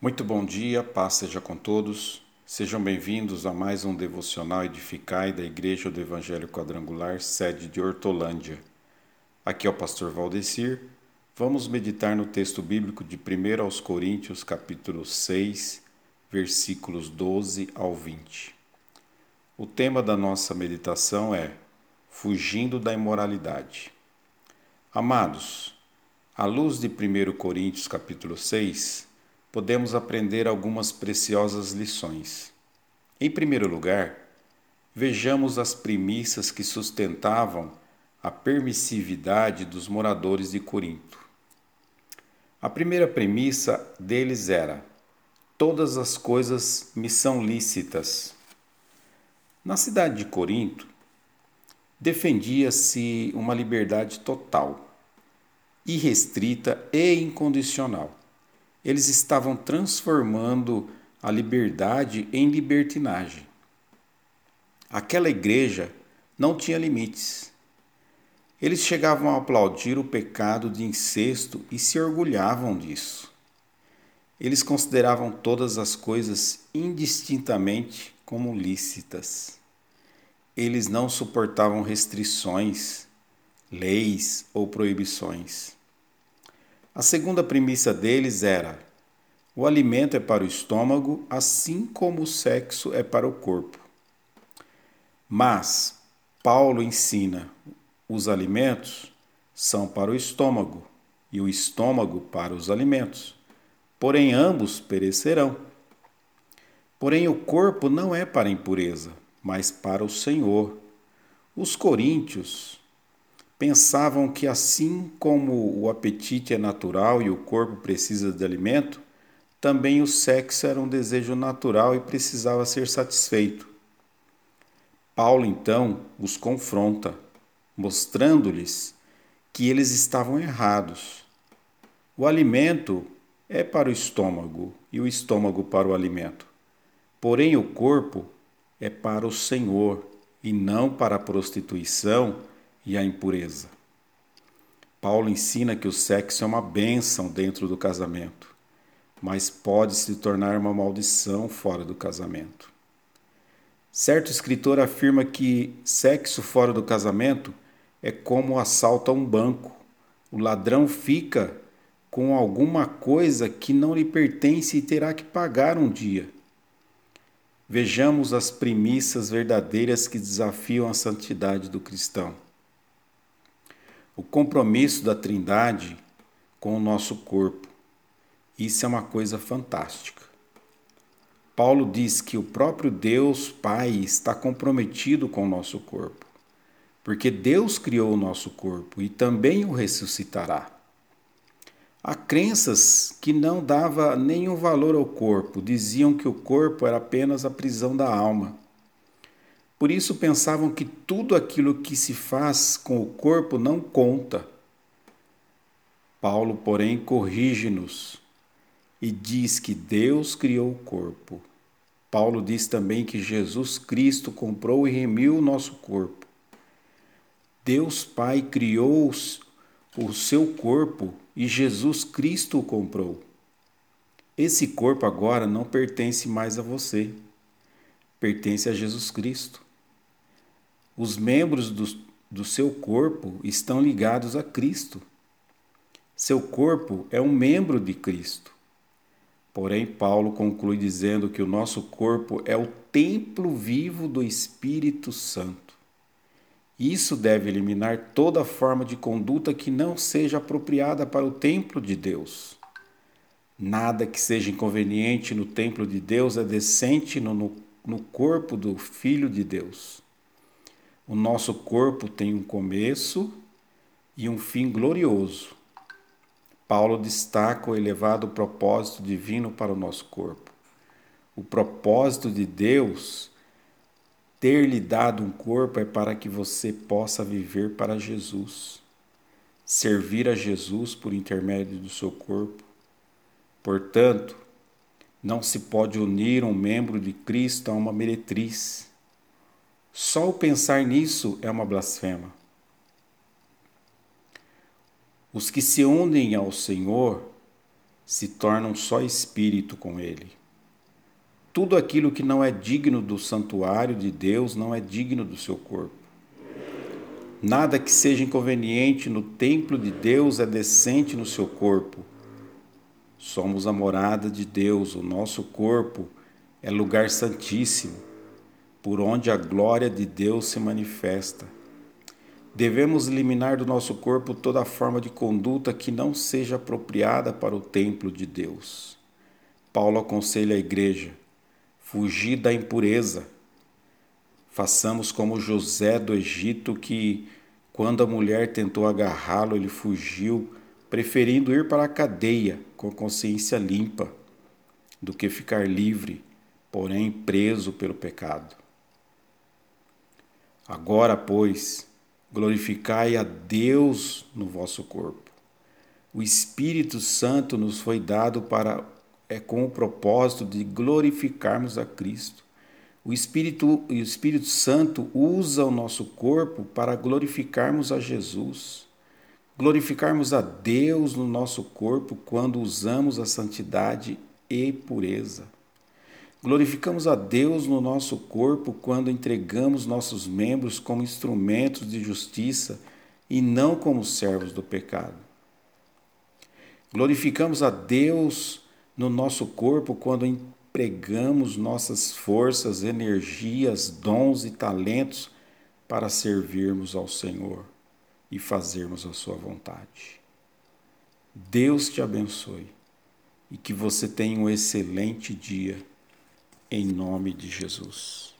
Muito bom dia, paz seja com todos. Sejam bem-vindos a mais um devocional Edificai da Igreja do Evangelho Quadrangular, sede de Hortolândia. Aqui é o pastor Valdecir. Vamos meditar no texto bíblico de 1 aos Coríntios, capítulo 6, versículos 12 ao 20. O tema da nossa meditação é Fugindo da imoralidade. Amados, à luz de 1 Coríntios capítulo 6, podemos aprender algumas preciosas lições. Em primeiro lugar, vejamos as premissas que sustentavam a permissividade dos moradores de Corinto. A primeira premissa deles era: todas as coisas me são lícitas. Na cidade de Corinto, defendia-se uma liberdade total, irrestrita e incondicional. Eles estavam transformando a liberdade em libertinagem. Aquela igreja não tinha limites. Eles chegavam a aplaudir o pecado de incesto e se orgulhavam disso. Eles consideravam todas as coisas indistintamente como lícitas eles não suportavam restrições, leis ou proibições. A segunda premissa deles era: o alimento é para o estômago, assim como o sexo é para o corpo. Mas Paulo ensina: os alimentos são para o estômago e o estômago para os alimentos. Porém, ambos perecerão. Porém, o corpo não é para a impureza, mas para o Senhor. Os coríntios pensavam que, assim como o apetite é natural e o corpo precisa de alimento, também o sexo era um desejo natural e precisava ser satisfeito. Paulo então os confronta, mostrando-lhes que eles estavam errados. O alimento é para o estômago e o estômago para o alimento. Porém, o corpo é para o Senhor e não para a prostituição e a impureza. Paulo ensina que o sexo é uma bênção dentro do casamento, mas pode se tornar uma maldição fora do casamento. Certo escritor afirma que sexo fora do casamento é como o assalto a um banco. O ladrão fica com alguma coisa que não lhe pertence e terá que pagar um dia vejamos as premissas verdadeiras que desafiam a santidade do cristão. O compromisso da Trindade com o nosso corpo. Isso é uma coisa fantástica. Paulo diz que o próprio Deus Pai está comprometido com o nosso corpo, porque Deus criou o nosso corpo e também o ressuscitará. Há crenças que não dava nenhum valor ao corpo, diziam que o corpo era apenas a prisão da alma. Por isso pensavam que tudo aquilo que se faz com o corpo não conta. Paulo, porém, corrige-nos e diz que Deus criou o corpo. Paulo diz também que Jesus Cristo comprou e remiu o nosso corpo. Deus Pai criou o seu corpo e Jesus Cristo o comprou. Esse corpo agora não pertence mais a você, pertence a Jesus Cristo. Os membros do, do seu corpo estão ligados a Cristo. Seu corpo é um membro de Cristo. Porém, Paulo conclui dizendo que o nosso corpo é o templo vivo do Espírito Santo. Isso deve eliminar toda forma de conduta que não seja apropriada para o templo de Deus. Nada que seja inconveniente no templo de Deus é decente no, no, no corpo do Filho de Deus. O nosso corpo tem um começo e um fim glorioso. Paulo destaca o elevado propósito divino para o nosso corpo. O propósito de Deus ter-lhe dado um corpo é para que você possa viver para Jesus, servir a Jesus por intermédio do seu corpo. Portanto, não se pode unir um membro de Cristo a uma meretriz. Só o pensar nisso é uma blasfema. Os que se unem ao Senhor se tornam só espírito com ele. Tudo aquilo que não é digno do santuário de Deus não é digno do seu corpo. Nada que seja inconveniente no templo de Deus é decente no seu corpo. Somos a morada de Deus, o nosso corpo é lugar santíssimo, por onde a glória de Deus se manifesta. Devemos eliminar do nosso corpo toda forma de conduta que não seja apropriada para o templo de Deus. Paulo aconselha a igreja: fugir da impureza. Façamos como José do Egito, que, quando a mulher tentou agarrá-lo, ele fugiu, preferindo ir para a cadeia com consciência limpa, do que ficar livre, porém preso pelo pecado. Agora, pois, glorificai a Deus no vosso corpo. O Espírito Santo nos foi dado para é com o propósito de glorificarmos a Cristo. O Espírito, o Espírito Santo usa o nosso corpo para glorificarmos a Jesus. Glorificarmos a Deus no nosso corpo quando usamos a santidade e pureza. Glorificamos a Deus no nosso corpo quando entregamos nossos membros como instrumentos de justiça e não como servos do pecado. Glorificamos a Deus no nosso corpo quando empregamos nossas forças, energias, dons e talentos para servirmos ao Senhor e fazermos a Sua vontade. Deus te abençoe e que você tenha um excelente dia, em nome de Jesus.